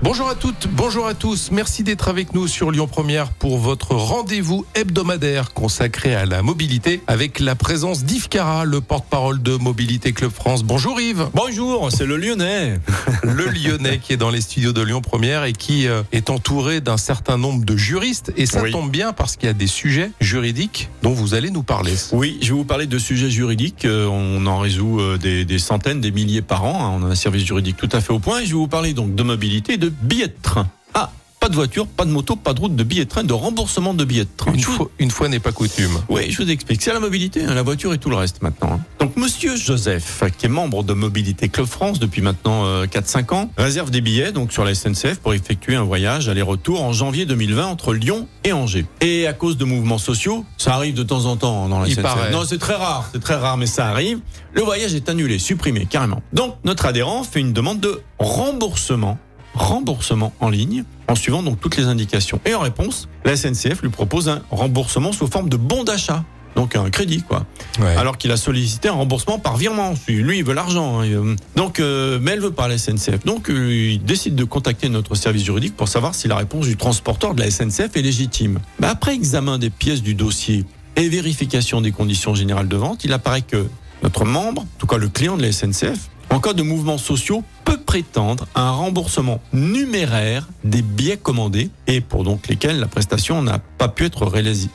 Bonjour à toutes, bonjour à tous. Merci d'être avec nous sur Lyon Première pour votre rendez-vous hebdomadaire consacré à la mobilité avec la présence d'Yves Cara, le porte-parole de Mobilité Club France. Bonjour Yves. Bonjour, c'est le Lyonnais. Le Lyonnais qui est dans les studios de Lyon Première et qui euh, est entouré d'un certain nombre de juristes. Et ça Oui. tombe bien parce qu'il y a des sujets juridiques dont vous allez nous parler. Oui, je vais vous parler de sujets juridiques. Euh, On en résout euh, des, des centaines, des milliers par an. hein. On a un service juridique tout à fait au point. Et je vais vous parler donc de mobilité et de billets de train. Ah, pas de voiture, pas de moto, pas de route, de billets de train, de remboursement de billets de train. Une fois, une fois n'est pas coutume. Oui, je vous explique. C'est la mobilité, hein, la voiture et tout le reste maintenant. hein. Donc, Monsieur Joseph, qui est membre de Mobilité Club France depuis maintenant euh, 4-5 ans, réserve des billets donc sur la SNCF pour effectuer un voyage aller-retour en janvier 2020 entre Lyon et Angers. Et à cause de mouvements sociaux, ça arrive de temps en temps hein, dans la Il SNCF. paraît. Non, c'est très rare, c'est très rare, mais ça arrive. Le voyage est annulé, supprimé carrément. Donc, notre adhérent fait une demande de remboursement remboursement en ligne en suivant donc toutes les indications. Et en réponse, la SNCF lui propose un remboursement sous forme de bon d'achat. Donc un crédit quoi. Ouais. Alors qu'il a sollicité un remboursement par virement. Lui il veut l'argent. hein. Euh, Donc euh, mais elle veut pas la SNCF. Donc euh, il décide de contacter notre service juridique pour savoir si la réponse du transporteur de la SNCF est légitime. Après examen des pièces du dossier et vérification des conditions générales de vente, il apparaît que notre membre, en tout cas le client de la SNCF, en cas de mouvements sociaux, prétendre à un remboursement numéraire des billets commandés et pour donc lesquels la prestation n'a pas pu être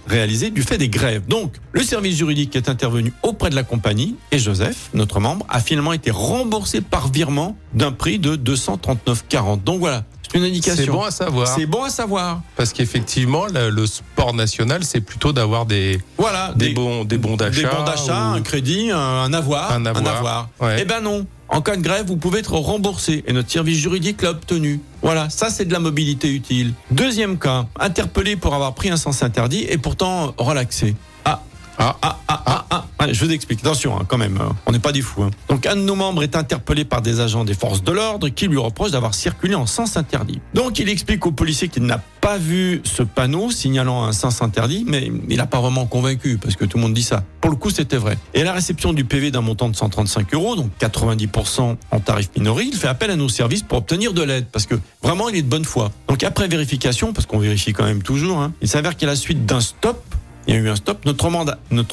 réalisée du fait des grèves. Donc, le service juridique est intervenu auprès de la compagnie et Joseph, notre membre, a finalement été remboursé par virement d'un prix de 239,40. Donc voilà, c'est une indication. C'est bon à savoir. C'est bon à savoir. Parce qu'effectivement, le, le sport national, c'est plutôt d'avoir des, Voilà, des, bons, des bons d'achat. Des bons d'achat, ou- un crédit, un, un avoir. Un avoir. Ouais. Eh ben non. En cas de grève, vous pouvez être remboursé et notre service juridique l'a obtenu. Voilà, ça c'est de la mobilité utile. Deuxième cas, interpellé pour avoir pris un sens interdit et pourtant relaxé. Ah, Ah, ah. Allez, je vous explique. Attention, hein, quand même, euh, on n'est pas des fous. hein. Donc, un de nos membres est interpellé par des agents des forces de l'ordre qui lui reprochent d'avoir circulé en sens interdit. Donc, il explique au policier qu'il n'a pas vu ce panneau signalant un sens interdit, mais il n'a pas vraiment convaincu parce que tout le monde dit ça. Pour le coup, c'était vrai. Et à la réception du PV d'un montant de 135 euros, donc 90% en tarif minoré, il fait appel à nos services pour obtenir de l'aide parce que vraiment, il est de bonne foi. Donc, après vérification, parce qu'on vérifie quand même toujours, hein, il s'avère qu'à la suite d'un stop, il y a eu un stop. Notre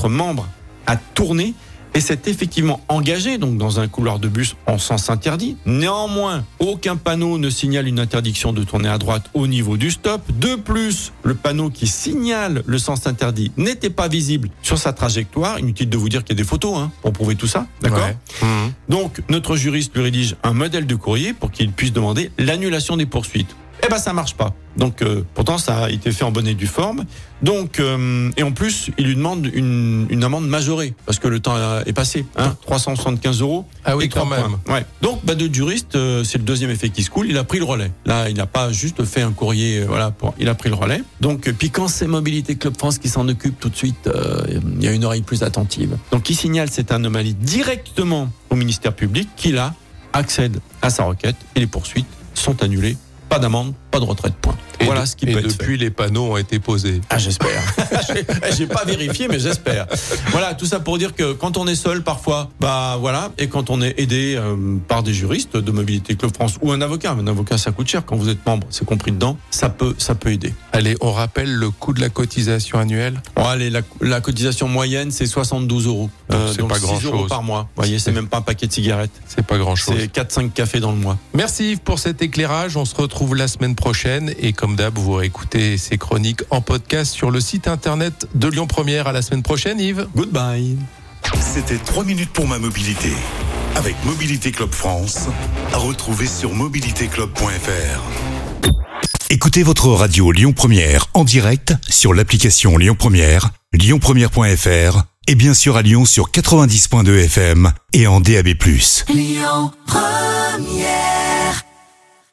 membre a tourné et s'est effectivement engagé donc dans un couloir de bus en sens interdit. Néanmoins, aucun panneau ne signale une interdiction de tourner à droite au niveau du stop. De plus, le panneau qui signale le sens interdit n'était pas visible sur sa trajectoire. Inutile de vous dire qu'il y a des photos hein, pour prouver tout ça. D'accord ouais. Mhm. donc, notre juriste lui rédige un modèle de courrier pour qu'il puisse demander l'annulation des poursuites. Eh ben, ça marche pas. Donc, euh, pourtant, ça a été fait en bonne et due forme. Donc, euh, et en plus, il lui demande une, une amende majorée parce que le temps est passé. Hein, 375 euros. Ah oui, et quand même. points. Ouais. Donc, bah, de juriste, euh, c'est le deuxième effet qui se coule. Il a pris le relais. Là, il n'a pas juste fait un courrier. voilà, pour, il a pris le relais. Donc, puis quand c'est Mobilité Club France qui s'en occupe tout de suite, il y a une oreille plus attentive. Donc, il signale cette anomalie directement au ministère public qui là accède à sa requête et les poursuites sont annulées. Pas d'amende, pas de retraite. Point. Et voilà de- ce qui et peut être fait. depuis, les panneaux ont été posés. Ah, j'espère. J'ai- pas vérifié, mais j'espère. Voilà, tout ça pour dire que quand on est seul, parfois, bah voilà, et quand on est aidé euh, par des juristes de Mobilité Club France ou un avocat, un avocat ça coûte cher quand vous êtes membre, c'est compris dedans, ça peut, ça peut aider. Allez, on rappelle le coût de la cotisation annuelle. Bon, allez, la, la cotisation moyenne c'est 72 euros, Donc, c'est pas 6 grand-chose. euros par mois. Vous voyez, c'est même pas un paquet de cigarettes, C'est pas grand chose. c'est 4-5 cafés dans le mois. Merci Yves pour cet éclairage. On se retrouve la semaine prochaine. Et comme d'hab, vous réécoutez ces chroniques en podcast sur le site internet de Lyon Première. À la semaine prochaine, Yves. Goodbye. C'était 3 minutes pour ma mobilité avec Mobilité Club France à retrouver sur mobilitéclub.fr. Écoutez votre radio Lyon Première en direct sur l'application Lyon Première, lyonpremière.fr et bien sûr à Lyon sur 90.2 FM et en DAB+. Lyon Première